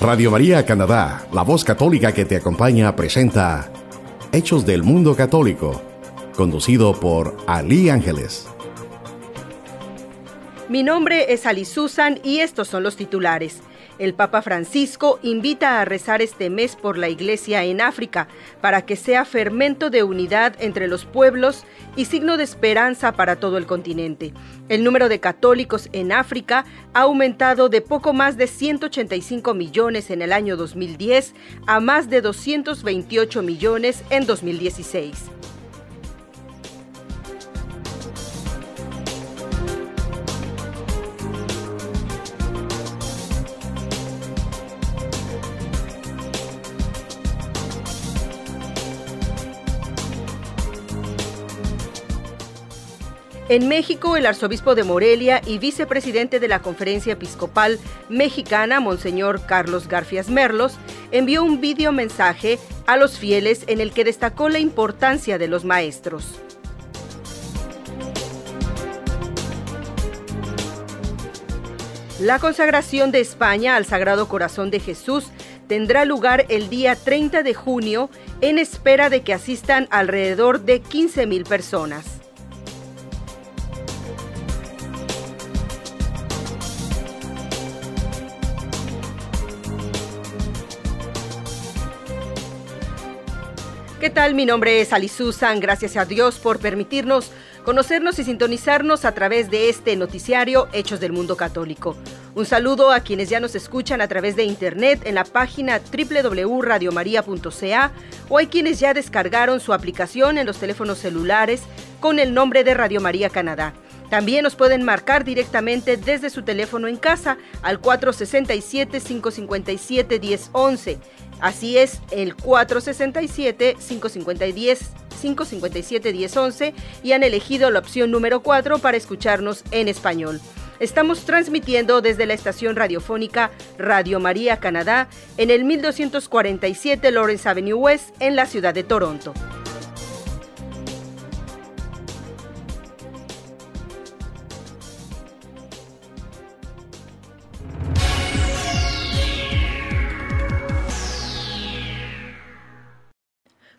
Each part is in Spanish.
Radio María Canadá, la voz católica que te acompaña, presenta Hechos del Mundo Católico, conducido por Ali Ángeles. Mi nombre es Ali Susan y estos son los titulares. El Papa Francisco invita a rezar este mes por la Iglesia en África para que sea fermento de unidad entre los pueblos y signo de esperanza para todo el continente. El número de católicos en África ha aumentado de poco más de 185 millones en el año 2010 a más de 228 millones en 2016. En México, el arzobispo de Morelia y vicepresidente de la Conferencia Episcopal Mexicana, Monseñor Carlos Garfias Merlos, envió un video mensaje a los fieles en el que destacó la importancia de los maestros. La consagración de España al Sagrado Corazón de Jesús tendrá lugar el día 30 de junio en espera de que asistan alrededor de 15.000 personas. ¿Qué tal? Mi nombre es Ali Susan. Gracias a Dios por permitirnos conocernos y sintonizarnos a través de este noticiario Hechos del Mundo Católico. Un saludo a quienes ya nos escuchan a través de internet en la página www.radiomaria.ca o hay quienes ya descargaron su aplicación en los teléfonos celulares con el nombre de Radio María Canadá. También nos pueden marcar directamente desde su teléfono en casa al 467-557-1011 Así es, el 467-557-1011 y han elegido la opción número 4 para escucharnos en español. Estamos transmitiendo desde la estación radiofónica Radio María Canadá en el 1247 Lawrence Avenue West en la ciudad de Toronto.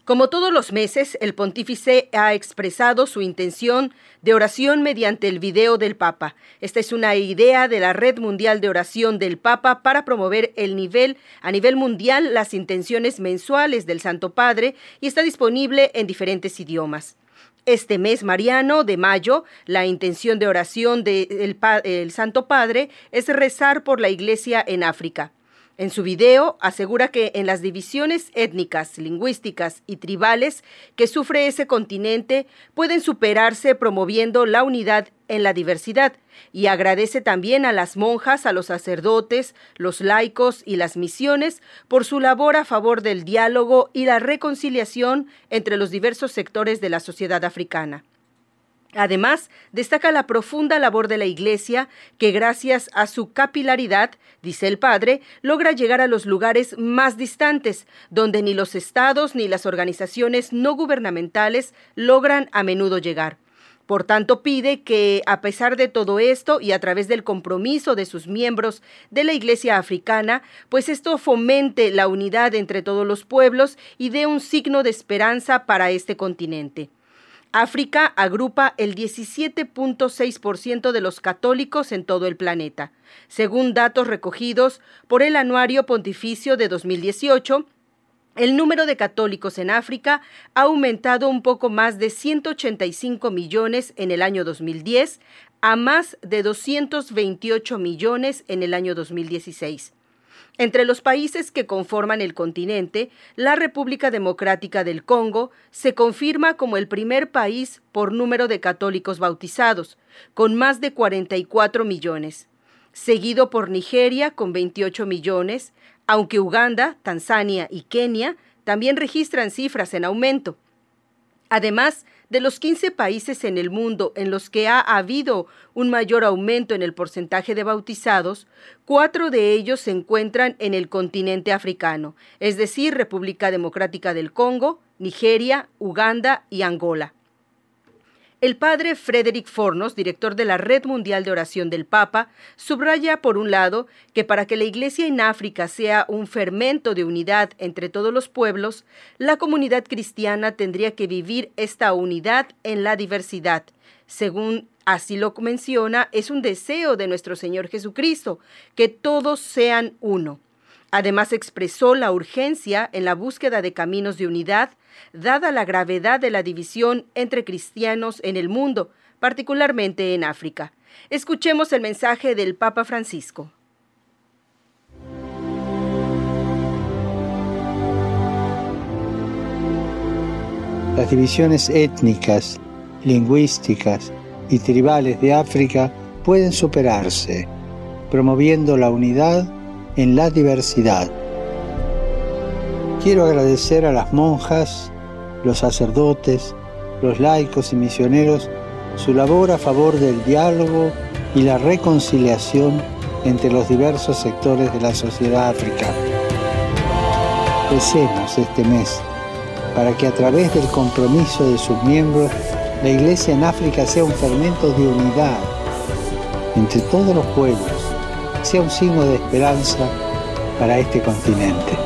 Como todos los meses, el pontífice ha expresado su intención de oración mediante el video del Papa. Esta es una idea de la Red Mundial de Oración del Papa para promover el nivel a nivel mundial las intenciones mensuales del Santo Padre y está disponible en diferentes idiomas. Este mes mariano de mayo, la intención de oración del Santo Padre es rezar por la Iglesia en África. En su video asegura que en las divisiones étnicas, lingüísticas y tribales que sufre ese continente pueden superarse promoviendo la unidad en la diversidad y agradece también a las monjas, a los sacerdotes, los laicos y las misiones por su labor a favor del diálogo y la reconciliación entre los diversos sectores de la sociedad africana. Además, destaca la profunda labor de la Iglesia, que gracias a su capilaridad, dice el padre, logra llegar a los lugares más distantes, donde ni los estados ni las organizaciones no gubernamentales logran a menudo llegar. Por tanto, pide que, a pesar de todo esto y a través del compromiso de sus miembros de la Iglesia africana, pues esto fomente la unidad entre todos los pueblos y dé un signo de esperanza para este continente. África agrupa el 17.6% de los católicos en todo el planeta, según datos recogidos por el Anuario Pontificio de 2018. El número de católicos en África ha aumentado un poco más de 185 millones en el año 2010 a más de 228 millones en el año 2016. Entre los países que conforman el continente, la República Democrática del Congo se confirma como el primer país por número de católicos bautizados, con más de 44 millones, seguido por Nigeria con 28 millones, aunque Uganda, Tanzania y Kenia también registran cifras en aumento. Además, de los 15 países en el mundo en los que ha habido un mayor aumento en el porcentaje de bautizados, cuatro de ellos se encuentran en el continente africano, es decir, República Democrática del Congo, Nigeria, Uganda y Angola. El padre Frederick Fornos, director de la Red Mundial de Oración del Papa, subraya, por un lado, que para que la Iglesia en África sea un fermento de unidad entre todos los pueblos, la comunidad cristiana tendría que vivir esta unidad en la diversidad. Según así lo menciona, es un deseo de nuestro Señor Jesucristo, que todos sean uno. Además expresó la urgencia en la búsqueda de caminos de unidad dada la gravedad de la división entre cristianos en el mundo, particularmente en África. Escuchemos el mensaje del Papa Francisco. Las divisiones étnicas, lingüísticas y tribales de África pueden superarse, promoviendo la unidad en la diversidad. Quiero agradecer a las monjas, los sacerdotes, los laicos y misioneros su labor a favor del diálogo y la reconciliación entre los diversos sectores de la sociedad africana. Recemos este mes para que a través del compromiso de sus miembros la Iglesia en África sea un fermento de unidad entre todos los pueblos, sea un signo de esperanza para este continente.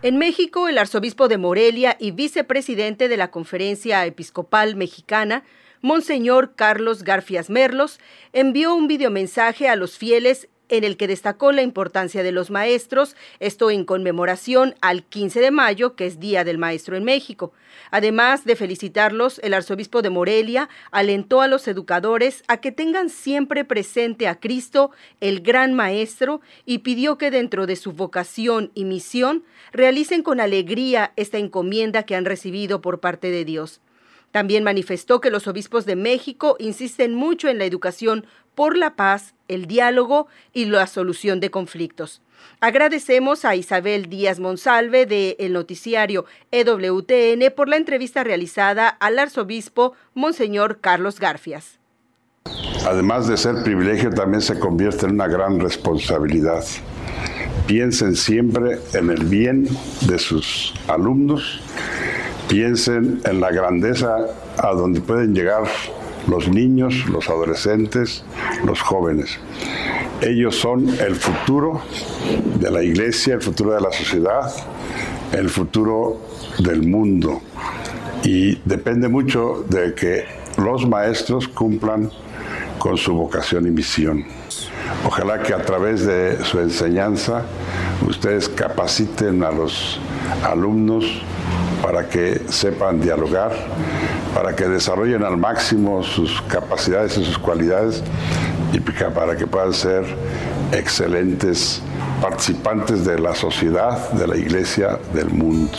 En México, el arzobispo de Morelia y vicepresidente de la Conferencia Episcopal Mexicana, Monseñor Carlos Garfias Merlos, envió un videomensaje a los fieles en el que destacó la importancia de los maestros, esto en conmemoración al 15 de mayo, que es Día del Maestro en México. Además de felicitarlos, el arzobispo de Morelia alentó a los educadores a que tengan siempre presente a Cristo, el gran Maestro, y pidió que dentro de su vocación y misión realicen con alegría esta encomienda que han recibido por parte de Dios. También manifestó que los obispos de México insisten mucho en la educación por la paz, el diálogo y la solución de conflictos. Agradecemos a Isabel Díaz Monsalve de el noticiario EWTN por la entrevista realizada al arzobispo Monseñor Carlos Garfias. Además de ser privilegio, también se convierte en una gran responsabilidad. Piensen siempre en el bien de sus alumnos, piensen en la grandeza a donde pueden llegar los niños, los adolescentes, los jóvenes. Ellos son el futuro de la iglesia, el futuro de la sociedad, el futuro del mundo. Y depende mucho de que los maestros cumplan con su vocación y misión. Ojalá que a través de su enseñanza ustedes capaciten a los alumnos para que sepan dialogar, para que desarrollen al máximo sus capacidades y sus cualidades y para que puedan ser excelentes participantes de la sociedad, de la iglesia, del mundo.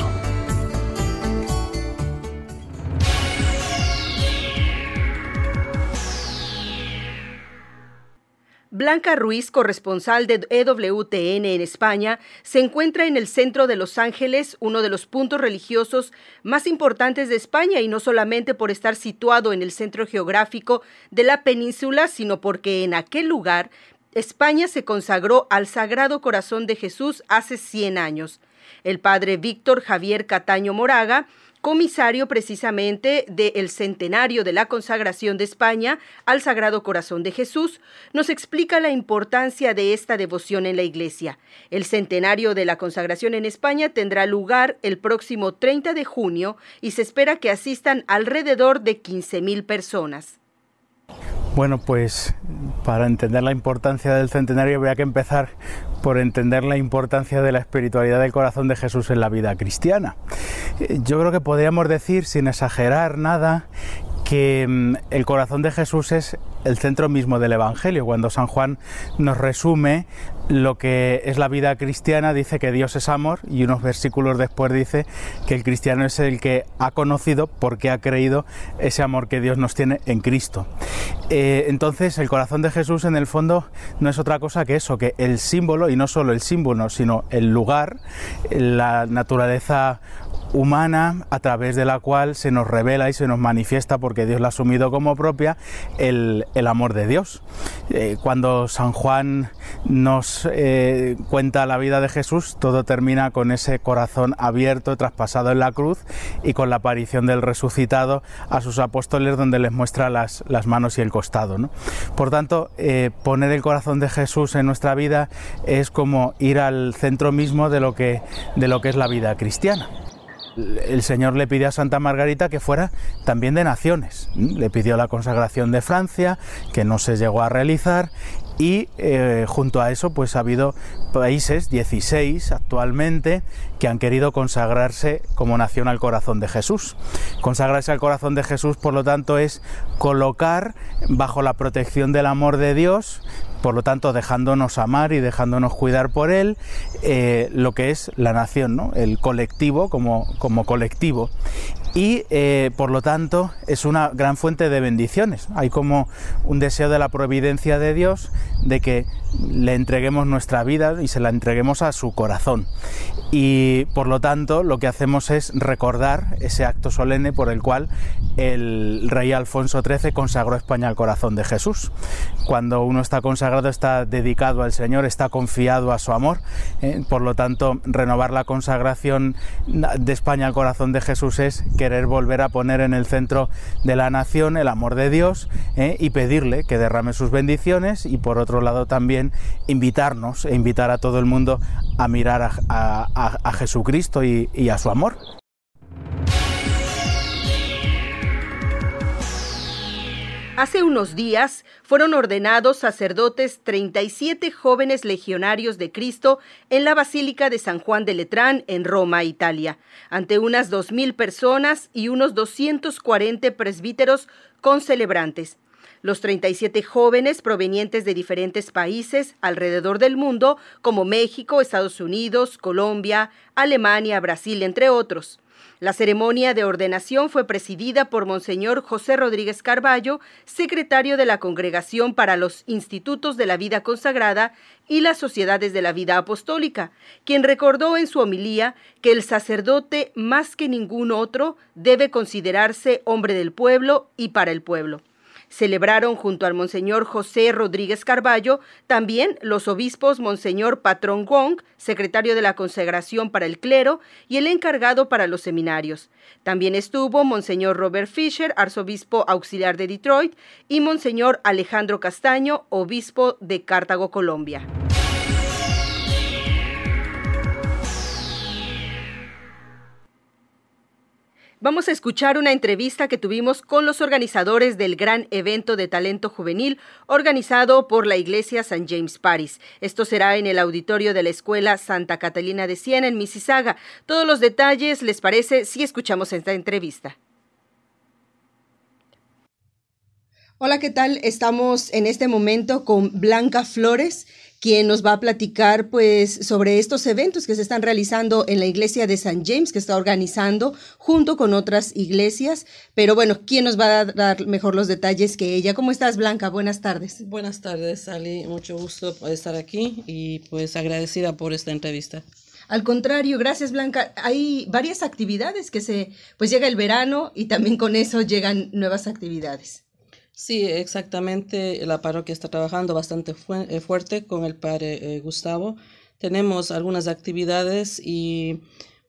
Blanca Ruiz, corresponsal de EWTN en España, se encuentra en el centro de Los Ángeles, uno de los puntos religiosos más importantes de España, y no solamente por estar situado en el centro geográfico de la península, sino porque en aquel lugar España se consagró al Sagrado Corazón de Jesús hace 100 años. El padre Víctor Javier Cataño Moraga comisario precisamente del centenario de la consagración de España al Sagrado Corazón de Jesús, nos explica la importancia de esta devoción en la Iglesia. El centenario de la consagración en España tendrá lugar el próximo 30 de junio y se espera que asistan alrededor de 15.000 personas. Bueno, pues para entender la importancia del centenario habría que empezar por entender la importancia de la espiritualidad del corazón de Jesús en la vida cristiana. Eh, yo creo que podríamos decir, sin exagerar nada, que mm, el corazón de Jesús es el centro mismo del Evangelio. Cuando San Juan nos resume lo que es la vida cristiana, dice que Dios es amor y unos versículos después dice que el cristiano es el que ha conocido porque ha creído ese amor que Dios nos tiene en Cristo. Eh, entonces el corazón de Jesús en el fondo no es otra cosa que eso, que el símbolo, y no solo el símbolo, sino el lugar, la naturaleza humana a través de la cual se nos revela y se nos manifiesta, porque Dios la ha asumido como propia, el, amor de Dios. Eh, cuando San Juan nos eh, cuenta la vida de Jesús, todo termina con ese corazón abierto, traspasado en la cruz y con la aparición del resucitado a sus apóstoles donde les muestra las, las manos y el costado. Por tanto, eh, poner el corazón de Jesús en nuestra vida es como ir al centro mismo de lo que, de lo que es la vida cristiana el Señor le pidió a Santa Margarita que fuera también de naciones. Le pidió la consagración de Francia, que no se llegó a realizar, y eh, junto a eso pues ha habido países, 16 actualmente, que han querido consagrarse como nación al corazón de Jesús. Consagrarse al corazón de Jesús, por lo tanto, es colocar bajo la protección del amor de Dios por lo tanto dejándonos amar y dejándonos cuidar por él, eh, lo que es la nación, ¿no? el colectivo como, como colectivo y eh, por lo tanto es una gran fuente de bendiciones. Hay como un deseo de la providencia de Dios de que le entreguemos nuestra vida y se la entreguemos a su corazón. Y por lo tanto lo que hacemos es recordar ese acto solemne por el cual el rey Alfonso XIII consagró España al corazón de Jesús. Cuando uno está consagrado está dedicado al Señor, está confiado a su amor. ¿eh? por lo tanto, renovar la consagración de España al corazón de Jesús es querer volver a poner en el centro de la nación el amor de Dios ¿eh? y pedirle que derrame sus bendiciones y por otro lado también invitarnos e invitar a todo el mundo a mirar a, Jesucristo y a su amor. Hace unos días fueron ordenados sacerdotes 37 jóvenes legionarios de Cristo en la Basílica de San Juan de Letrán en Roma, Italia, ante unas 2.000 personas y unos 240 presbíteros con celebrantes. Los 37 jóvenes provenientes de diferentes países alrededor del mundo, como México, Estados Unidos, Colombia, Alemania, Brasil, entre otros. La ceremonia de ordenación fue presidida por Monseñor José Rodríguez Carballo, secretario de la Congregación para los Institutos de la Vida Consagrada y las Sociedades de la Vida Apostólica, quien recordó en su homilía que el sacerdote, más que ningún otro, debe considerarse hombre del pueblo y para el pueblo. Celebraron junto al Monseñor José Rodríguez Carballo también los obispos Monseñor Patrón Gong, secretario de la Consagración para el Clero y el encargado para los seminarios. También estuvo Monseñor Robert Fisher, arzobispo auxiliar de Detroit, y Monseñor Alejandro Castaño, obispo de Cartago, Colombia. Vamos a escuchar una entrevista que tuvimos con los organizadores del gran evento de talento juvenil organizado por la Iglesia St. James Paris. Esto será en el auditorio de la Escuela Santa Catalina de Siena en Mississauga. Todos los detalles, ¿les parece si escuchamos esta entrevista? Hola, ¿qué tal? Estamos en este momento con Blanca Flores quien nos va a platicar pues sobre estos eventos que se están realizando en la iglesia de San James, que está organizando junto con otras iglesias. Pero bueno, ¿quién nos va a dar mejor los detalles que ella? ¿Cómo estás, Blanca? Buenas tardes. Buenas tardes, Ali. Mucho gusto estar aquí y pues agradecida por esta entrevista. Al contrario, gracias Blanca. Hay varias actividades que se, pues llega el verano y también con eso llegan nuevas actividades. Sí, exactamente. La parroquia está trabajando bastante eh, fuerte con el padre eh, Gustavo. Tenemos algunas actividades y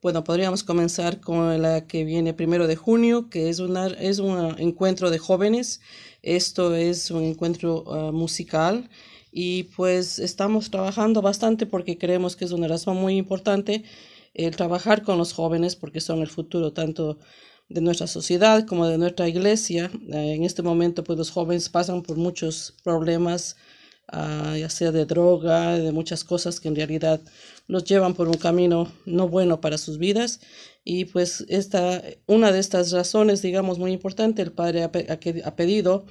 bueno, podríamos comenzar con la que viene primero de junio, que es, una, es un encuentro de jóvenes. Esto es un encuentro ah, musical y pues estamos trabajando bastante porque creemos que es una razón muy importante el trabajar con los jóvenes porque son el futuro tanto de nuestra sociedad como de nuestra iglesia. Eh, en este momento, pues los jóvenes pasan por muchos problemas, ah, ya sea de droga, de muchas cosas que en realidad los llevan por un camino no bueno para sus vidas. Y pues esta, una de estas razones, digamos, muy importante, el Padre ha, ha pedido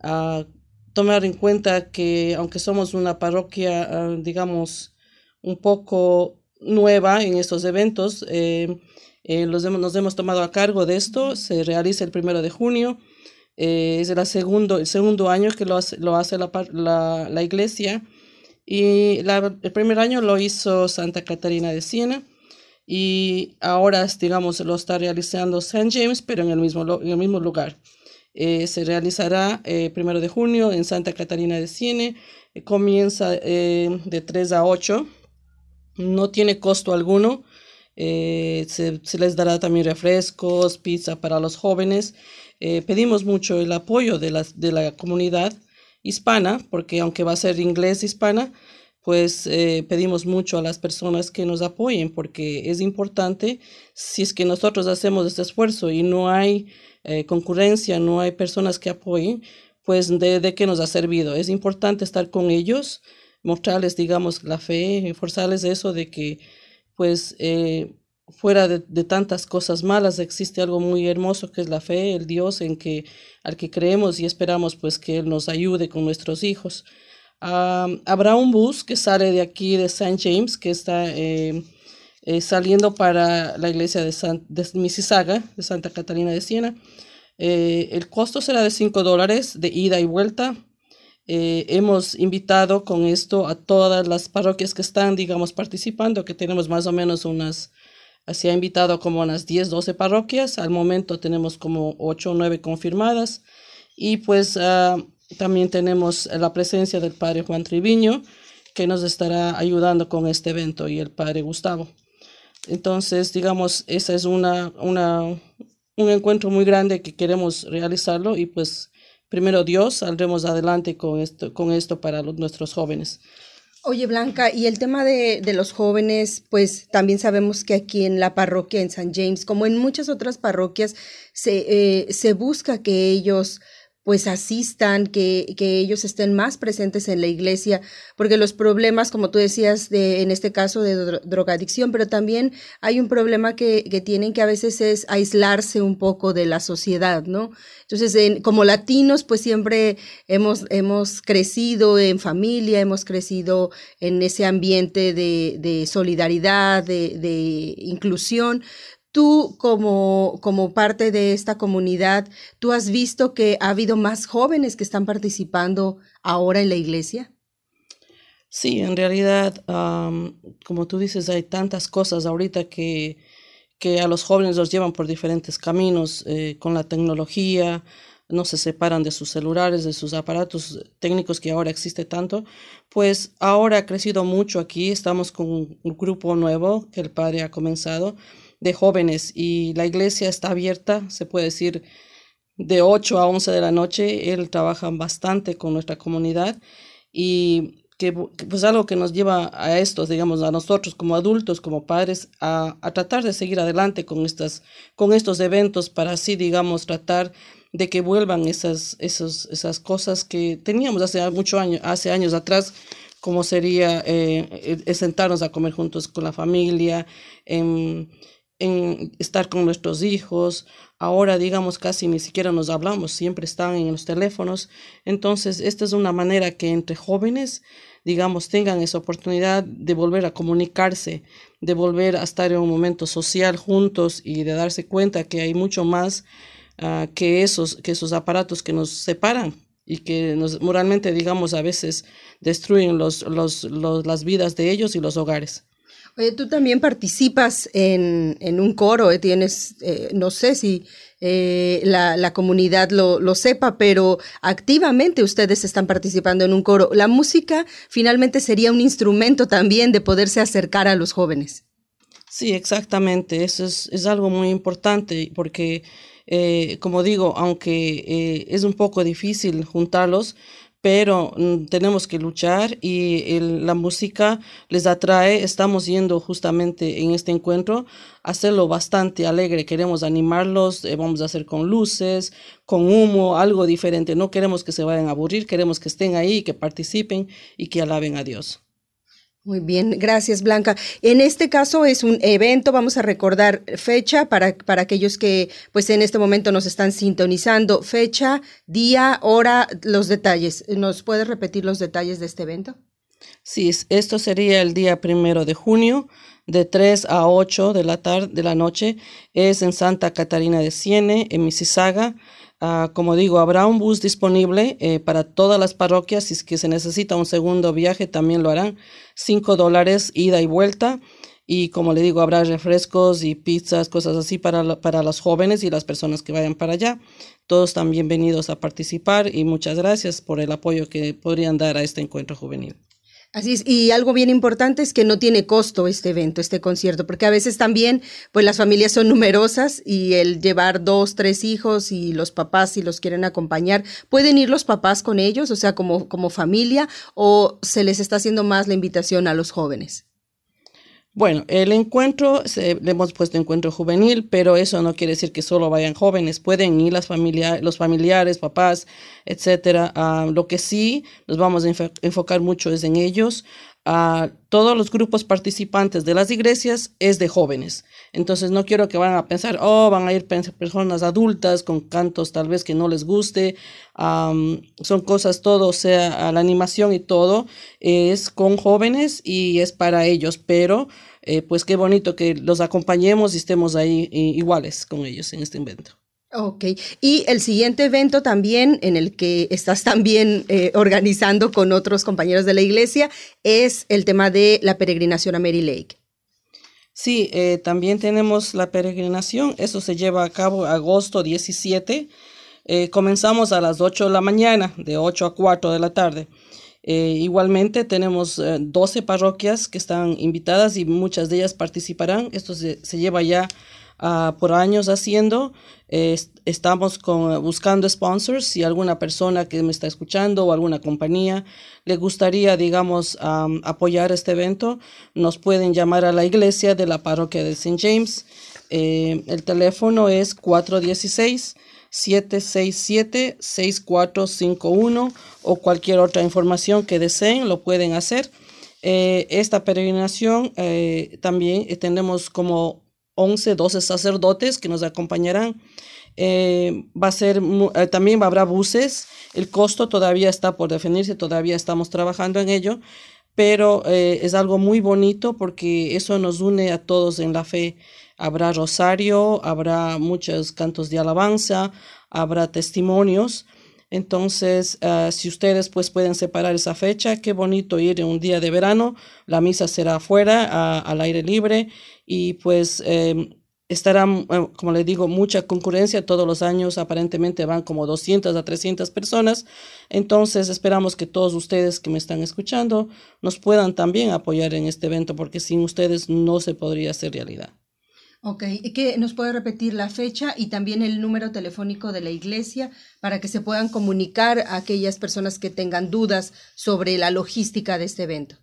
a tomar en cuenta que aunque somos una parroquia, ah, digamos, un poco nueva en estos eventos, eh, eh, nos hemos tomado a cargo de esto, se realiza el primero de junio, eh, es el segundo, el segundo año que lo hace, lo hace la, la, la iglesia y el primer año lo hizo Santa Catarina de Siena y ahora, digamos, lo está realizando St. James, pero en el mismo, en el mismo lugar. Eh, se realizará eh, primero de junio en Santa Catarina de Siene, eh, comienza de 3 a 8, no tiene costo alguno, se, les dará también refrescos, pizza para los jóvenes. pedimos mucho el apoyo de la, de la comunidad hispana, porque aunque va a ser inglés hispana, pues eh, pedimos mucho a las personas que nos apoyen porque es importante si es que nosotros hacemos este esfuerzo y no hay eh, concurrencia, no hay personas que apoyen, pues de, de, qué nos ha servido. Es importante estar con ellos, mostrarles, digamos, la fe, forzarles eso de que, pues, eh, fuera de, tantas cosas malas existe algo muy hermoso que es la fe, el Dios en que al que creemos y esperamos, pues, que Él nos ayude con nuestros hijos habrá un bus que sale de aquí de St. James, que está eh, eh, saliendo para la iglesia de, de Mississauga, de Santa Catalina de Siena. El costo será de 5 dólares de ida y vuelta. Hemos invitado con esto a todas las parroquias que están, digamos, participando, que tenemos más o menos unas, se ha invitado como unas 10, 12 parroquias. Al momento tenemos como 8 o 9 confirmadas. Y pues ah, también tenemos la presencia del padre Juan Triviño, que nos estará ayudando con este evento, y el padre Gustavo. Entonces, digamos, ese es una, una, un encuentro muy grande que queremos realizarlo y pues primero Dios, saldremos adelante con esto, con esto para nuestros jóvenes. Oye, Blanca, y el tema de, los jóvenes, pues también sabemos que aquí en la parroquia, en San James, como en muchas otras parroquias, se, eh, se busca que ellos pues asistan, que, que, ellos estén más presentes en la iglesia, porque los problemas, como tú decías, de, en este caso de drogadicción, pero también hay un problema que, que, tienen que a veces es aislarse un poco de la sociedad, ¿no? Entonces, en, como latinos, pues siempre hemos, hemos crecido en familia, hemos crecido en ese ambiente de, de solidaridad, de, de inclusión, Tú, como, como parte de esta comunidad, ¿tú has visto que ha habido más jóvenes que están participando ahora en la iglesia? Sí, en realidad, como tú dices, hay tantas cosas ahorita que, que a los jóvenes los llevan por diferentes caminos eh, con la tecnología, no se separan de sus celulares, de sus aparatos técnicos que ahora existe tanto, pues ahora ha crecido mucho aquí, estamos con un grupo nuevo que el padre ha comenzado de jóvenes y la iglesia está abierta, se puede decir, de 8 a 11 de la noche. Él trabaja bastante con nuestra comunidad y que pues algo que nos lleva a estos, digamos, a nosotros como adultos, como padres, a, a, tratar de seguir adelante con, estas, con estos eventos para así, digamos, tratar de que vuelvan esas, esas cosas que teníamos hace mucho años, hace años atrás, como sería eh, eh sentarnos a comer juntos con la familia, en en estar con nuestros hijos. Ahora, digamos, casi ni siquiera nos hablamos, siempre están en los teléfonos. Entonces, esta es una manera que entre jóvenes, digamos, tengan esa oportunidad de volver a comunicarse, de volver a estar en un momento social juntos y de darse cuenta que hay mucho más uh, que, esos, que esos aparatos que nos separan y que nos, moralmente, digamos, a veces destruyen los, los, los, las vidas de ellos y los hogares. Oye, tú también participas en, en un coro, eh, tienes, eh, no sé si eh, la, la, comunidad lo, lo, sepa, pero activamente ustedes están participando en un coro. La música finalmente sería un instrumento también de poderse acercar a los jóvenes. Sí, exactamente. Eso es, es algo muy importante porque, como digo, aunque es un poco difícil juntarlos, pero mm, tenemos que luchar y la música les atrae. Estamos yendo justamente en este encuentro a hacerlo bastante alegre. Queremos animarlos, eh, vamos a hacer con luces, con humo, algo diferente. No queremos que se vayan a aburrir, queremos que estén ahí, que participen y que alaben a Dios. Muy bien, gracias Blanca. En este caso es un evento, vamos a recordar fecha para, para aquellos que pues en este momento nos están sintonizando. Fecha, día, hora, los detalles. ¿Nos puedes repetir los detalles de este evento? Sí, esto sería el día primero de junio, de 3 a 8 de la tarde, de la noche. Es en Santa Catarina de Siene, en Mississauga. Uh, como digo, habrá un bus disponible eh, para todas las parroquias. Si es que se necesita un segundo viaje, también lo harán. Cinco dólares ida y vuelta. y como le digo, habrá refrescos y pizzas, cosas así para, para los jóvenes y las personas que vayan para allá. Todos están bienvenidos a participar y muchas gracias por el apoyo que podrían dar a este encuentro juvenil. Así es, y algo bien importante es que no tiene costo este evento, este concierto, porque a veces también, pues las familias son numerosas y el llevar dos, tres hijos y los papás si los quieren acompañar, ¿pueden ir los papás con ellos, o sea, como, como familia, o se les está haciendo más la invitación a los jóvenes? Bueno, el encuentro, le hemos puesto encuentro juvenil, pero eso no quiere decir que solo vayan jóvenes, pueden ir las familia, los familiares, papás, etcétera. Uh, lo que sí nos vamos a enfocar mucho es en ellos. Uh, todos los grupos participantes de las iglesias es de jóvenes. Entonces no quiero que vayan a pensar, oh, van a ir personas adultas con cantos tal vez que no les guste. Son cosas todo, o sea, la animación y todo es con jóvenes y es para ellos, pero eh, pues qué bonito que los acompañemos y estemos ahí iguales con ellos en este evento. Ok, y el siguiente evento también en el que estás también eh, organizando con otros compañeros de la iglesia es el tema de la peregrinación a Mary Lake. Sí, eh, también tenemos la peregrinación, eso se lleva a cabo agosto 17. comenzamos a las 8 de la mañana, de 8 a 4 de la tarde. Eh, igualmente tenemos 12 eh, parroquias que están invitadas y muchas de ellas participarán. Esto se, lleva ya ah, por años haciendo. estamos con, buscando sponsors. Si alguna persona que me está escuchando o alguna compañía le gustaría, digamos, apoyar este evento, nos pueden llamar a la iglesia de la parroquia de St. James. Eh, el teléfono es 416 767-6451 o cualquier otra información que deseen, lo pueden hacer. Eh, esta peregrinación eh, también eh, tenemos como 11, 12 sacerdotes que nos acompañarán. va a ser, también habrá buses. El costo todavía está por definirse, todavía estamos trabajando en ello, pero es algo muy bonito porque eso nos une a todos en la fe habrá rosario, habrá muchos cantos de alabanza, habrá testimonios. Entonces, ah, si ustedes pues pueden separar esa fecha, qué bonito ir un día de verano. La misa será afuera, al aire libre y pues em, estará, eh, como le digo, mucha concurrencia. Todos los años aparentemente van como 200 a 300 personas. Entonces, esperamos que todos ustedes que me están escuchando nos puedan también apoyar en este evento porque sin ustedes no se podría hacer realidad. Ok, ¿y qué nos puede repetir la fecha y también el número telefónico de la iglesia para que se puedan comunicar a aquellas personas que tengan dudas sobre la logística de este evento?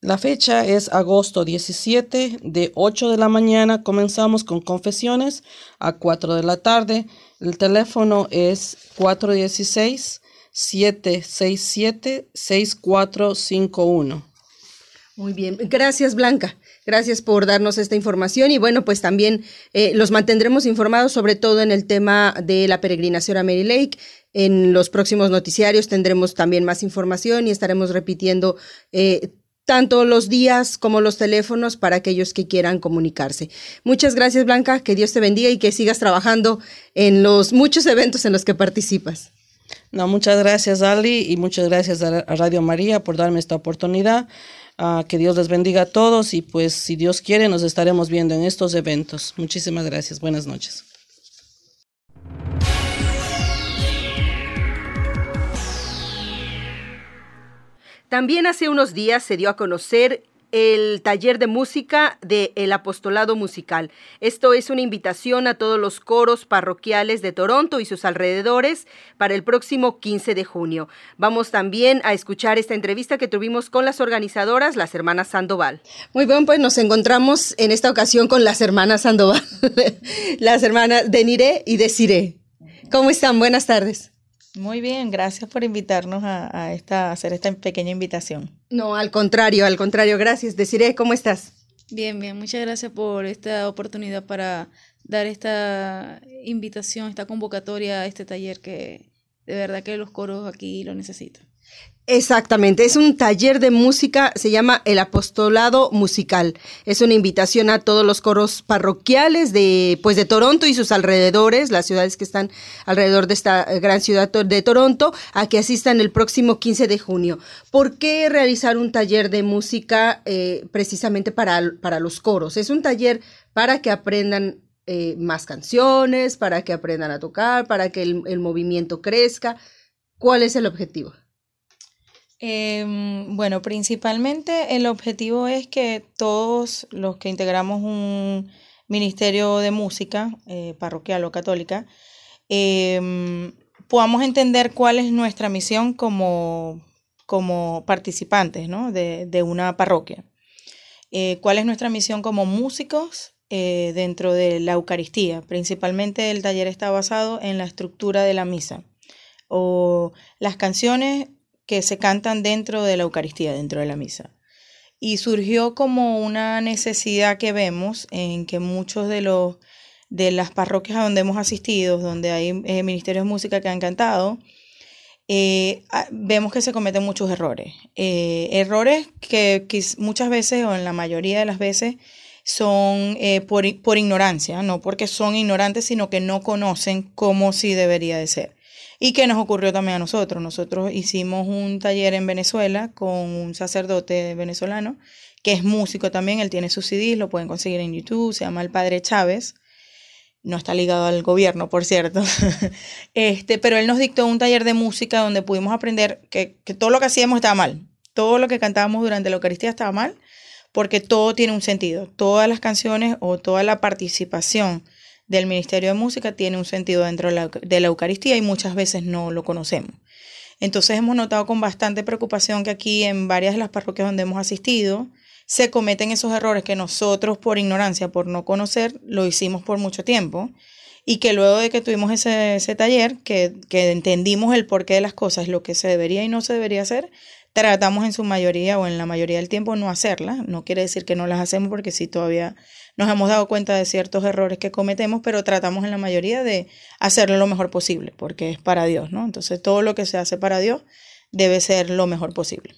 La fecha es agosto 17, de 8 de la mañana comenzamos con confesiones a 4 de la tarde. El teléfono es 416 767 6451. Muy bien, gracias Blanca. Gracias por darnos esta información y bueno, pues también eh, los mantendremos informados sobre todo en el tema de la peregrinación a Mary Lake. En los próximos noticiarios tendremos también más información y estaremos repitiendo eh, tanto los días como los teléfonos para aquellos que quieran comunicarse. Muchas gracias Blanca, que Dios te bendiga y que sigas trabajando en los muchos eventos en los que participas. No, muchas gracias Ali y muchas gracias a Radio María por darme esta oportunidad que Dios les bendiga a todos y pues si Dios quiere nos estaremos viendo en estos eventos. Muchísimas gracias. Buenas noches. También hace unos días se dio a conocer el taller de música de El Apostolado Musical. Esto es una invitación a todos los coros parroquiales de Toronto y sus alrededores para el próximo 15 de junio. Vamos también a escuchar esta entrevista que tuvimos con las organizadoras, las hermanas Sandoval. Muy bien, pues nos encontramos en esta ocasión con las hermanas Sandoval, las hermanas Denire y Desiré. ¿Cómo están? Buenas tardes. Muy bien, gracias por invitarnos a, esta, hacer esta pequeña invitación. No, al contrario, al contrario, gracias. Deciré, ¿cómo estás? Bien, bien, muchas gracias por esta oportunidad para dar esta invitación, esta convocatoria a este taller que de verdad que los coros aquí lo necesitan. Exactamente, es un taller de música, se llama El Apostolado Musical. Es una invitación a todos los coros parroquiales de pues de Toronto y sus alrededores, las ciudades que están alrededor de esta gran ciudad de Toronto, a que asistan el próximo 15 de junio. ¿Por qué realizar un taller de música eh, precisamente para, para los coros? Es un taller para que aprendan eh, más canciones, para que aprendan a tocar, para que el movimiento crezca. ¿Cuál es el objetivo? Em, bueno, principalmente el objetivo es que todos los que integramos un ministerio de música, eh, parroquial o católica, em, podamos entender cuál es nuestra misión como, como participantes de, una parroquia. Eh, cuál es nuestra misión como músicos eh, dentro de la Eucaristía. Principalmente el taller está basado en la estructura de la misa o las canciones que se cantan dentro de la Eucaristía, dentro de la misa. Y surgió como una necesidad que vemos en que muchos de los de las parroquias a donde hemos asistido, donde hay eh, ministerios de música que han cantado, eh, vemos que se cometen muchos errores. Eh, errores que, muchas veces, o en la mayoría de las veces, son por, por, ignorancia, no porque son ignorantes, sino que no conocen cómo sí debería de ser y que nos ocurrió también a nosotros. Nosotros hicimos un taller en Venezuela con un sacerdote venezolano que es músico también, él tiene sus CDs, lo pueden conseguir en YouTube, se llama el Padre Chávez. No está ligado al gobierno, por cierto. este, pero él nos dictó un taller de música donde pudimos aprender que, que todo lo que hacíamos estaba mal. Todo lo que cantábamos durante la Eucaristía estaba mal, porque todo tiene un sentido. Todas las canciones o toda la participación del Ministerio de Música tiene un sentido dentro de la, Eucaristía y muchas veces no lo conocemos. Entonces hemos notado con bastante preocupación que aquí en varias de las parroquias donde hemos asistido se cometen esos errores que nosotros por ignorancia, por no conocer, lo hicimos por mucho tiempo y que luego de que tuvimos ese, ese taller, que, que entendimos el porqué de las cosas, lo que se debería y no se debería hacer, tratamos en su mayoría o en la mayoría del tiempo no hacerlas. No quiere decir que no las hacemos porque sí todavía nos hemos dado cuenta de ciertos errores que cometemos, pero tratamos en la mayoría de hacerlo lo mejor posible, porque es para Dios, ¿no? Entonces todo lo que se hace para Dios debe ser lo mejor posible.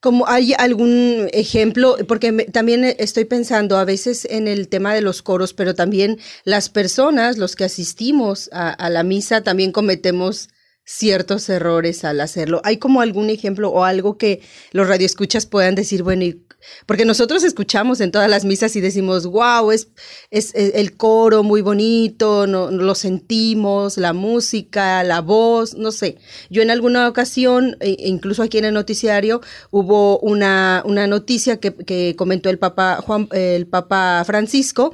Como hay algún ejemplo, porque también estoy pensando a veces en el tema de los coros, pero también las personas, los que asistimos a, a la misa, también cometemos ciertos errores al hacerlo. ¿Hay como algún ejemplo o algo que los radioescuchas puedan decir, bueno, porque nosotros escuchamos en todas las misas y decimos, wow, es, es, el coro muy bonito, no, lo sentimos, la música, la voz, no sé. Yo en alguna ocasión, e, e incluso aquí en el noticiario, hubo una, una noticia que, que comentó el Papa Juan, el Papa Francisco,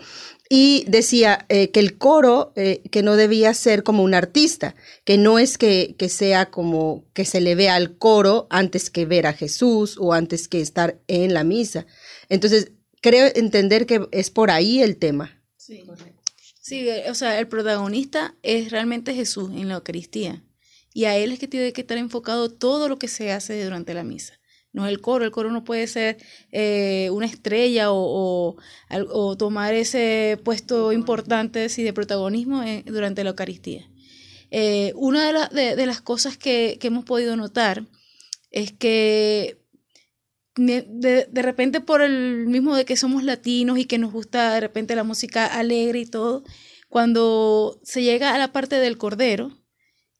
y decía eh, que el coro, eh, que no debía ser como un artista, que no es que, que, sea como que se le vea al coro antes que ver a Jesús o antes que estar en la misa. Entonces, creo entender que es por ahí el tema. Sí, Sí, eh, o sea, el protagonista es realmente Jesús en la Eucaristía. Y a él es que tiene que estar enfocado todo lo que se hace durante la misa no es el coro, el coro no puede ser eh, una estrella o, tomar ese puesto importante de protagonismo durante la Eucaristía. Eh, una de, las cosas que, hemos podido notar es que de, repente por el mismo de que somos latinos y que nos gusta de repente la música alegre y todo, cuando se llega a la parte del cordero,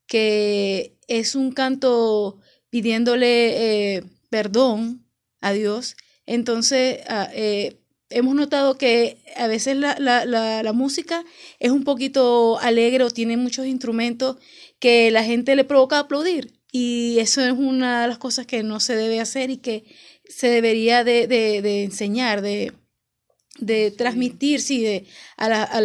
que es un canto pidiéndole... Eh, perdón a Dios, entonces ah, eh, hemos notado que a veces la, música es un poquito alegre o tiene muchos instrumentos que la gente le provoca aplaudir. Y eso es una de las cosas que no se debe hacer y que se debería de, enseñar, de, transmitir sí, de, a,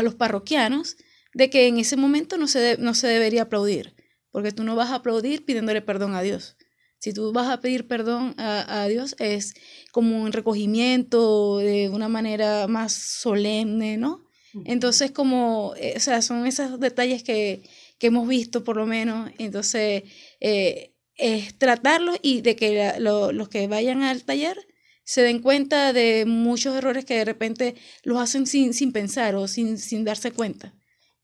los parroquianos, de que en ese momento no se, no se debería aplaudir, porque tú no vas a aplaudir pidiéndole perdón a Dios. Si tú vas a pedir perdón a, Dios, es como un recogimiento de una manera más solemne, ¿no? Entonces, como, eh, o sea, son esos detalles que, hemos visto por lo menos. Entonces, eh, es tratarlos y de que los que vayan al taller se den cuenta de muchos errores que de repente los hacen sin, sin pensar o sin, sin darse cuenta.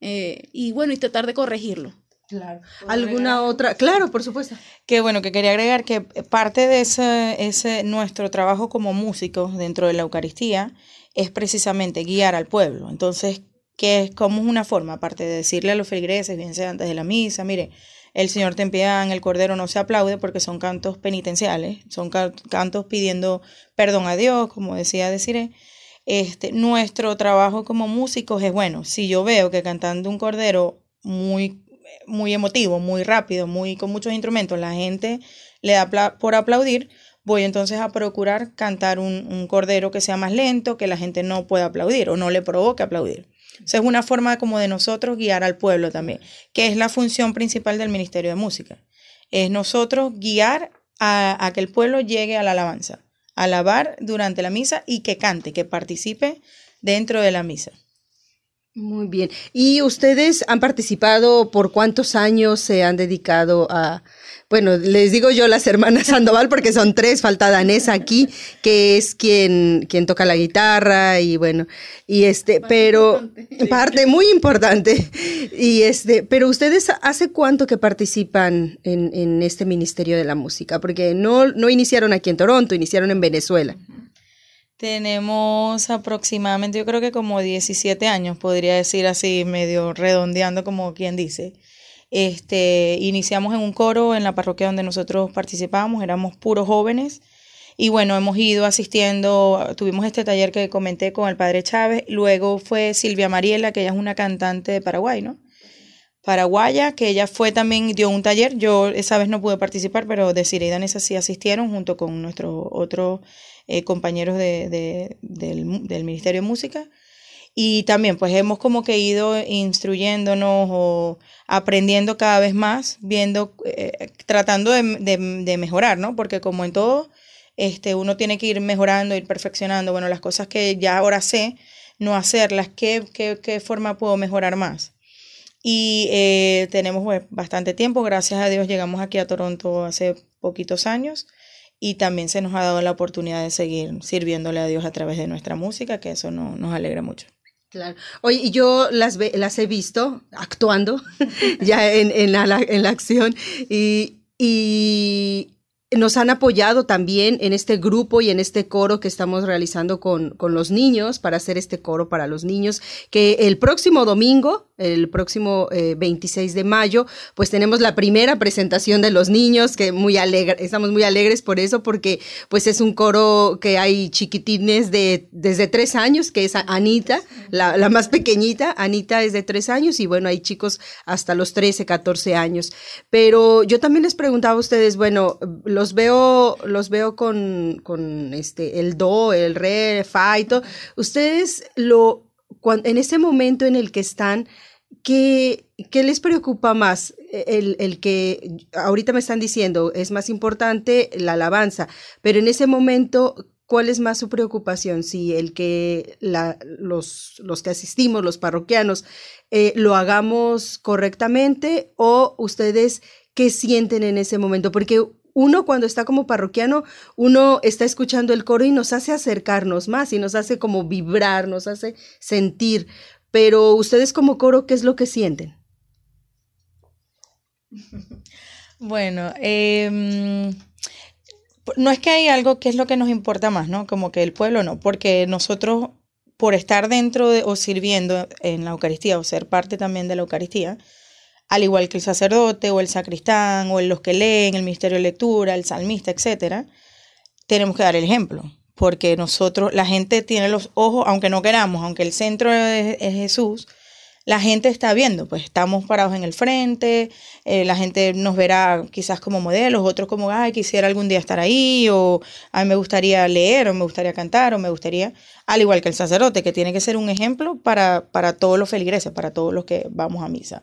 eh, y bueno, y tratar de corregirlo. Claro. ¿Alguna otra? Claro, por supuesto. Que bueno, que quería agregar que parte de ese, ese nuestro trabajo como músicos dentro de la Eucaristía es precisamente guiar al pueblo. Entonces, ¿qué es, ¿cómo es una forma? Aparte de decirle a los feligreses, bien sea antes de la misa, mire, el Señor te empieza en el Cordero no se aplaude porque son cantos penitenciales, son cantos pidiendo perdón a Dios, como decía Desiree. Este, nuestro trabajo como músicos es bueno, si yo veo que cantando un cordero muy muy emotivo, muy rápido, muy con muchos instrumentos, la gente le da por aplaudir, voy entonces a procurar cantar un, cordero que sea más lento, que la gente no pueda aplaudir o no le provoque aplaudir. Esa es una forma como de nosotros guiar al pueblo también, que es la función principal del Ministerio de Música. Es nosotros guiar a, a que el pueblo llegue a la alabanza, alabar durante la misa y que cante, que participe dentro de la misa. Muy bien. ¿Y ustedes han participado por cuántos años se han dedicado a, bueno, les digo yo las hermanas Sandoval porque son tres, falta Danesa aquí, que es quien, quien toca la guitarra y bueno, y este, pero parte muy importante. Y este, pero ustedes hace cuánto que participan en, en este Ministerio de la Música, porque no, no iniciaron aquí en Toronto, iniciaron en Venezuela. Tenemos aproximadamente, yo creo que como 17 años, podría decir así, medio redondeando como quien dice. Este, iniciamos en un coro en la parroquia donde nosotros participábamos, éramos puros jóvenes. Y bueno, hemos ido asistiendo, tuvimos este taller que comenté con el padre Chávez, luego fue Silvia Mariela, que ella es una cantante de Paraguay, ¿no? Paraguaya, que ella fue también, dio un taller, yo esa vez no pude participar, pero de y Danesa sí asistieron junto con nuestros otros eh, compañeros de, del, Ministerio de Música. Y también pues hemos como que ido instruyéndonos o aprendiendo cada vez más, viendo, eh, tratando de, mejorar, ¿no? Porque como en todo, este, uno tiene que ir mejorando, ir perfeccionando, bueno, las cosas que ya ahora sé, no hacerlas, ¿qué, qué, qué forma puedo mejorar más? Y eh, tenemos pues, bastante tiempo, gracias a Dios llegamos aquí a Toronto hace poquitos años y también se nos ha dado la oportunidad de seguir sirviéndole a Dios a través de nuestra música, que eso no, nos alegra mucho. Claro. Oye, y yo las, las he visto actuando ya en, en, la, en la acción y, y nos han apoyado también en este grupo y en este coro que estamos realizando con, con, los niños para hacer este coro para los niños, que el próximo domingo, el próximo 26 eh, de mayo, pues tenemos la primera presentación de los niños, que muy alegre, estamos muy alegres por eso, porque pues es un coro que hay chiquitines de desde tres años, que es Anita, la, la más pequeñita, Anita es de tres años y bueno, hay chicos hasta los 13, 14 años. Pero yo también les preguntaba a ustedes, bueno, los veo, los veo con, con este, el do, el re, fa y todo. Ustedes lo, en ese momento en el que están, ¿qué, qué les preocupa más? El, el, que ahorita me están diciendo es más importante la alabanza, pero en ese momento, ¿cuál es más su preocupación? Si el que la, los, los que asistimos, los parroquianos, eh, lo hagamos correctamente o ustedes qué sienten en ese momento, porque uno cuando está como parroquiano, uno está escuchando el coro y nos hace acercarnos más y nos hace como vibrar, nos hace sentir. Pero ustedes como coro, ¿qué es lo que sienten? Bueno, em, no es que hay algo que es lo que nos importa más, ¿no? Como que el pueblo no, porque nosotros, por estar dentro de, o sirviendo en la Eucaristía o ser parte también de la Eucaristía, al igual que el sacerdote o el sacristán o los que leen el ministerio de lectura, el salmista, etcétera, tenemos que dar el ejemplo, porque nosotros, la gente tiene los ojos, aunque no queramos, aunque el centro es, Jesús, la gente está viendo, pues estamos parados en el frente, eh, la gente nos verá quizás como modelos, otros como, ay, quisiera algún día estar ahí, o a mí me gustaría leer, o me gustaría cantar, o me gustaría, al igual que el sacerdote, que tiene que ser un ejemplo para, para todos los feligreses, para todos los que vamos a misa.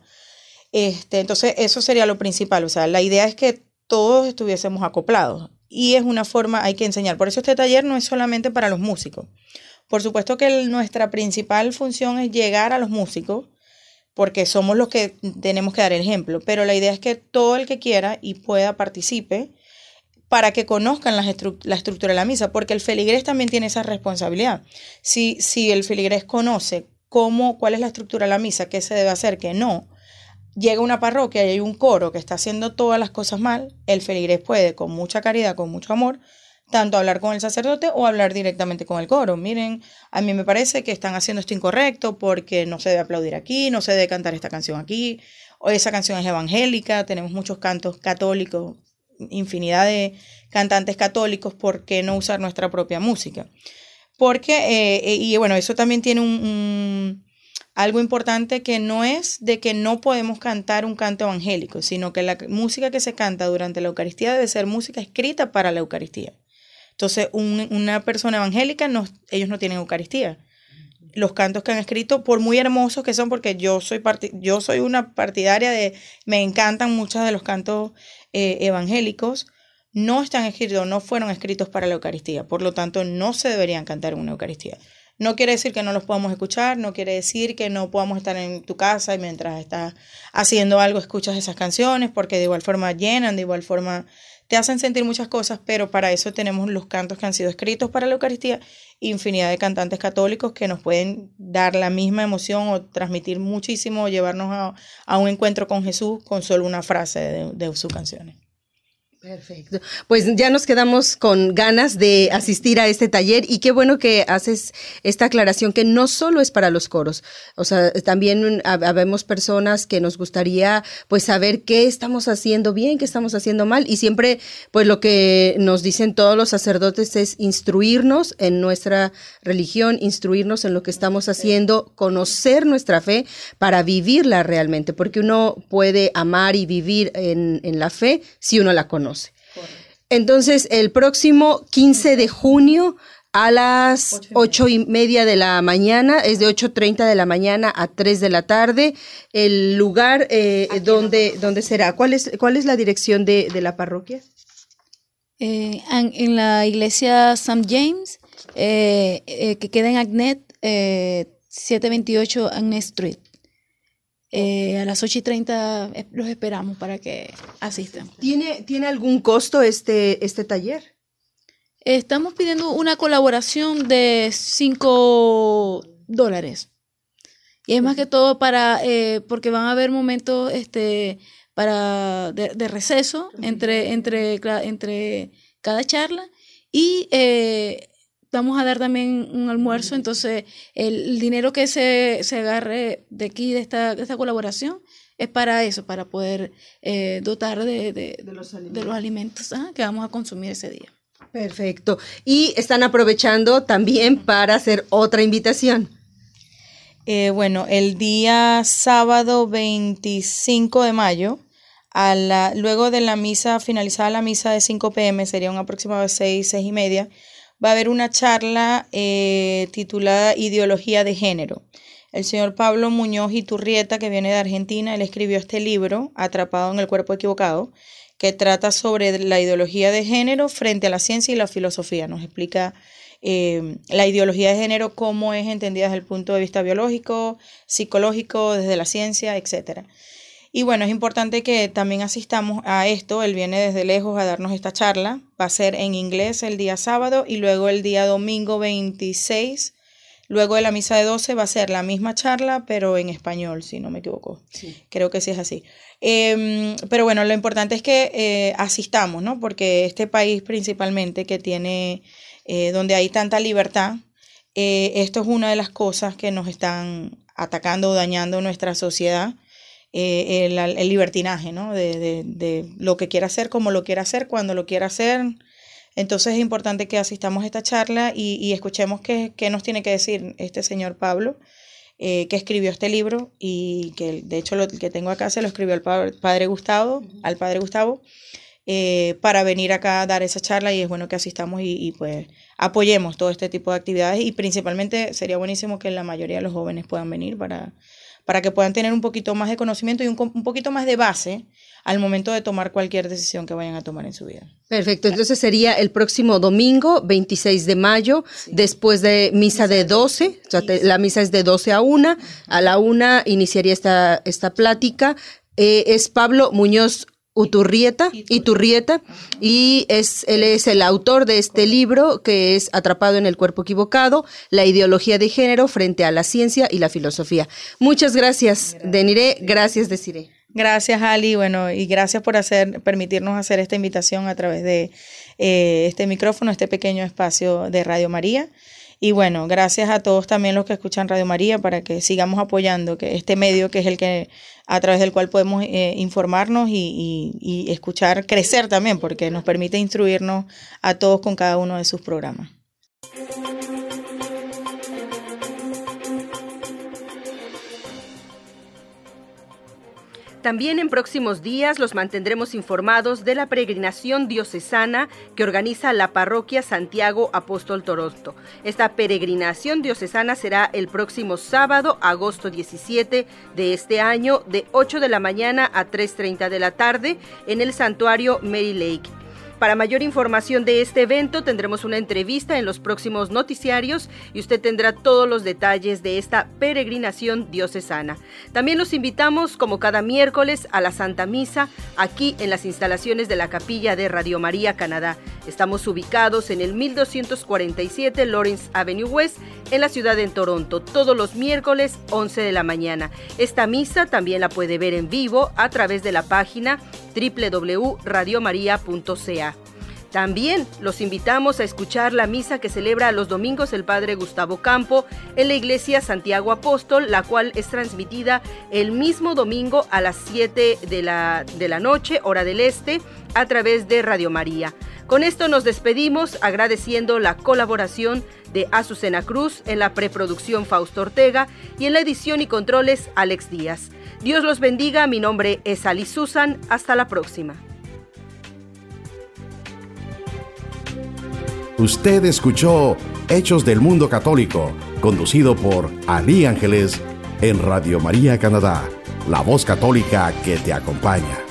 Este, entonces, eso sería lo principal. O sea, la idea es que todos estuviésemos acoplados. Y es una forma, hay que enseñar. Por eso este taller no es solamente para los músicos. Por supuesto que nuestra principal función es llegar a los músicos, porque somos los que tenemos que dar el ejemplo. Pero la idea es que todo el que quiera y pueda participe para que conozcan la, estructura de la misa, porque el feligrés también tiene esa responsabilidad. Si, si el feligrés conoce cómo, cuál es la estructura de la misa, qué se debe hacer, qué no. Llega una parroquia y hay un coro que está haciendo todas las cosas mal, el feligrés puede, con mucha caridad, con mucho amor, tanto hablar con el sacerdote o hablar directamente con el coro. Miren, a mí me parece que están haciendo esto incorrecto porque no se debe aplaudir aquí, no se debe cantar esta canción aquí, o esa canción es evangélica, tenemos muchos cantos católicos, infinidad de cantantes católicos, ¿por qué no usar nuestra propia música? Porque, eh, eh, y bueno, eso también tiene un, algo importante que no es de que no podemos cantar un canto evangélico, sino que la música que se canta durante la Eucaristía debe ser música escrita para la Eucaristía. Entonces, una persona evangélica, no, ellos no tienen Eucaristía. Los cantos que han escrito, por muy hermosos que son, porque yo soy, yo soy una partidaria de, me encantan muchos de los cantos eh, evangélicos, no están escritos, no fueron escritos para la Eucaristía, por lo tanto no se deberían cantar en una Eucaristía. No quiere decir que no los podamos escuchar, no quiere decir que no podamos estar en tu casa y mientras estás haciendo algo escuchas esas canciones, porque de igual forma llenan, de igual forma te hacen sentir muchas cosas, pero para eso tenemos los cantos que han sido escritos para la Eucaristía, infinidad de cantantes católicos que nos pueden dar la misma emoción o transmitir muchísimo o llevarnos a, un encuentro con Jesús con solo una frase de, sus canciones. Perfecto. Pues ya nos quedamos con ganas de asistir a este taller y qué bueno que haces esta aclaración que no solo es para los coros, o sea, también habemos personas que nos gustaría pues saber qué estamos haciendo bien, qué estamos haciendo mal y siempre pues lo que nos dicen todos los sacerdotes es instruirnos en nuestra religión, instruirnos en lo que estamos haciendo, conocer nuestra fe para vivirla realmente, porque uno puede amar y vivir en, en la fe si uno la conoce. Entonces, el próximo 15 de junio a las ocho y media de la mañana, es de 8.30 de la mañana a 3 de la tarde. El lugar eh, donde, donde será, ¿Cuál es, ¿cuál es la dirección de, la parroquia? Eh, en, la iglesia St. James, eh, que queda en Agnet, 728 Agnet Street. Eh, a las 8 y 30 eh, los esperamos para que asistan. ¿Tiene, ¿tiene algún costo este, este taller? Estamos pidiendo una colaboración de 5 dólares. Y es más que todo para, eh, porque van a haber momentos este, para, de, de receso entre, entre, entre cada charla y vamos a dar también un almuerzo, entonces el, dinero que se, se, agarre de aquí, de esta, de esta colaboración, es para eso, para poder eh, dotar de, de, los alimentos, que vamos a consumir ese día. Perfecto. Y están aprovechando también para hacer otra invitación. Eh, bueno, el día sábado 25 de mayo, a la, luego de la misa, finalizada la misa de 5 pm, sería un aproximado de 6, 6 y media, va a haber una charla eh, titulada Ideología de Género. El señor Pablo Muñoz Iturrieta, que viene de Argentina, él escribió este libro, Atrapado en el Cuerpo Equivocado, que trata sobre la ideología de género frente a la ciencia y la filosofía. Nos explica eh, la ideología de género, cómo es entendida desde el punto de vista biológico, psicológico, desde la ciencia, etcétera. Y bueno, es importante que también asistamos a esto. Él viene desde lejos a darnos esta charla. Va a ser en inglés el día sábado y luego el día domingo 26. Luego de la misa de 12 va a ser la misma charla, pero en español, si no me equivoco. Creo que sí es así. Em, pero bueno, lo importante es que eh, asistamos, ¿no? Porque este país principalmente que tiene, eh, donde hay tanta libertad, eh, esto es una de las cosas que nos están atacando o dañando nuestra sociedad eh, el, libertinaje, ¿no? De, lo que quiera hacer, como lo quiera hacer, cuando lo quiera hacer. Entonces es importante que asistamos a esta charla y, escuchemos qué, nos tiene que decir este señor Pablo, eh, que escribió este libro y que de hecho lo que tengo acá se lo escribió al padre, Gustavo, al padre Gustavo, eh, para venir acá a dar esa charla y es bueno que asistamos y, y, pues apoyemos todo este tipo de actividades y principalmente sería buenísimo que la mayoría de los jóvenes puedan venir para para que puedan tener un poquito más de conocimiento y un, poquito más de base al momento de tomar cualquier decisión que vayan a tomar en su vida. Perfecto, entonces sería el próximo domingo, 26 de mayo, después de misa de 12, o sea, la misa es de 12 a 1, a la 1 iniciaría esta, esta plática. Eh, es Pablo Muñoz Uturrieta, Iturrieta, y es, él es el autor de este libro que es Atrapado en el cuerpo equivocado, la ideología de género frente a la ciencia y la filosofía. Muchas gracias, Deniré, gracias, Desiré. Gracias, Ali, bueno, y gracias por hacer, permitirnos hacer esta invitación a través de eh, este micrófono, este pequeño espacio de Radio María. Y bueno, gracias a todos también los que escuchan Radio María para que sigamos apoyando que este medio que es el que a través del cual podemos eh, informarnos y, y escuchar crecer también, porque nos permite instruirnos a todos con cada uno de sus programas. También en próximos días los mantendremos informados de la peregrinación diocesana que organiza la parroquia Santiago Apóstol Toronto. Esta peregrinación diocesana será el próximo sábado, agosto 17 de este año, de 8 de la mañana a 3.30 de la tarde en el santuario Mary Lake. Para mayor información de este evento tendremos una entrevista en los próximos noticiarios y usted tendrá todos los detalles de esta peregrinación diocesana. También los invitamos como cada miércoles a la Santa Misa aquí en las instalaciones de la capilla de Radio María Canadá. Estamos ubicados en el 1247 Lawrence Avenue West en la ciudad de Toronto todos los miércoles 11 de la mañana. Esta misa también la puede ver en vivo a través de la página www.radiomaria.ca. También los invitamos a escuchar la misa que celebra los domingos el Padre Gustavo Campo en la iglesia Santiago Apóstol, la cual es transmitida el mismo domingo a las 7 de la, de la noche, hora del este, a través de Radio María. Con esto nos despedimos agradeciendo la colaboración de Azucena Cruz en la preproducción Fausto Ortega y en la edición y controles Alex Díaz. Dios los bendiga, mi nombre es Ali Susan, hasta la próxima. Usted escuchó Hechos del Mundo Católico, conducido por Ali Ángeles en Radio María Canadá, la voz católica que te acompaña.